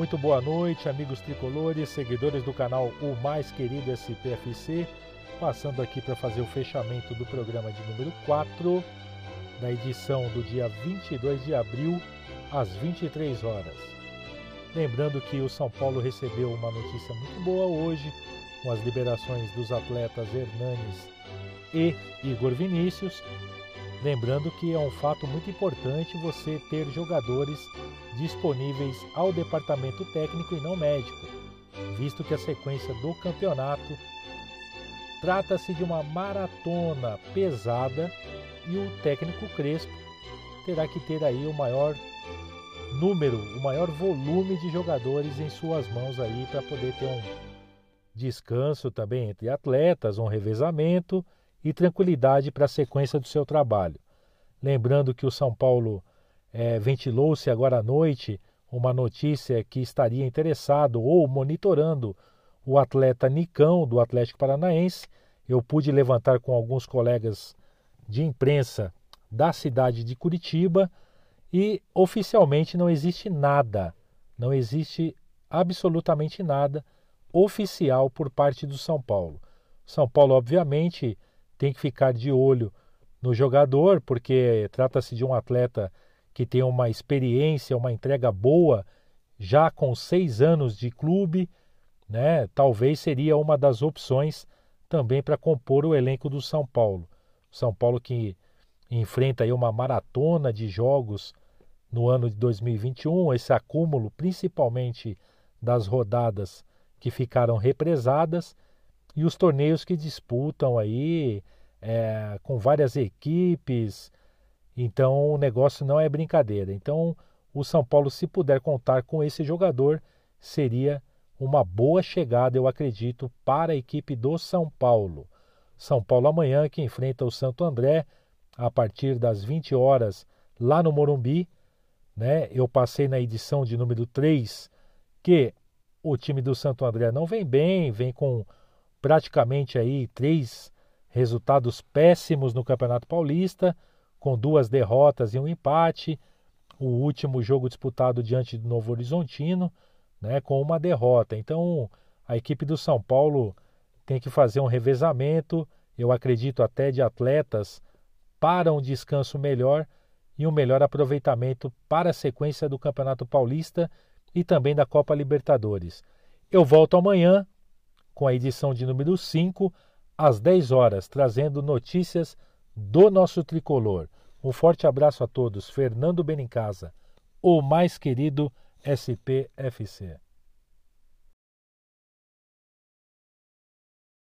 Muito boa noite, amigos tricolores, seguidores do canal O Mais Querido SPFC. Passando aqui para fazer o fechamento do programa de número 4, da edição do dia 22 de abril, às 23 horas. Lembrando que o São Paulo recebeu uma notícia muito boa hoje, com as liberações dos atletas Hernanes e Igor Vinícius. Lembrando que é um fato muito importante você ter jogadores disponíveis ao departamento técnico e não médico, visto que a sequência do campeonato trata-se de uma maratona pesada e o técnico Crespo terá que ter aí o maior número, o maior volume de jogadores em suas mãos aí para poder ter um descanso também entre atletas, um revezamento e tranquilidade para a sequência do seu trabalho. Lembrando que o São Paulo é, ventilou-se agora à noite uma notícia que estaria interessado ou monitorando o atleta Nicão do Atlético Paranaense. Eu pude levantar com alguns colegas de imprensa da cidade de Curitiba e oficialmente não existe nada, não existe absolutamente nada oficial por parte do São Paulo. São Paulo, obviamente, tem que ficar de olho no jogador, porque trata-se de um atleta que tem uma experiência, uma entrega boa, já com seis anos de clube, né? Talvez seria uma das opções também para compor o elenco do São Paulo. São Paulo que enfrenta aí uma maratona de jogos no ano de 2021, esse acúmulo principalmente das rodadas que ficaram represadas e os torneios que disputam aí é, com várias equipes. Então o negócio não é brincadeira. Então o São Paulo, se puder contar com esse jogador, seria uma boa chegada, eu acredito, para a equipe do São Paulo. São Paulo amanhã que enfrenta o Santo André a partir das 20 horas lá no Morumbi. Né? Eu passei na edição de número 3 que o time do Santo André não vem bem, vem com praticamente aí três resultados péssimos no Campeonato Paulista, com duas derrotas e um empate. O último jogo disputado diante do Novo Horizontino, né, com uma derrota. Então, a equipe do São Paulo tem que fazer um revezamento, eu acredito até de atletas para um descanso melhor e um melhor aproveitamento para a sequência do Campeonato Paulista e também da Copa Libertadores. Eu volto amanhã com a edição de número 5 às 10 horas, trazendo notícias do nosso tricolor. Um forte abraço a todos. Fernando Benincasa, o mais querido SPFC.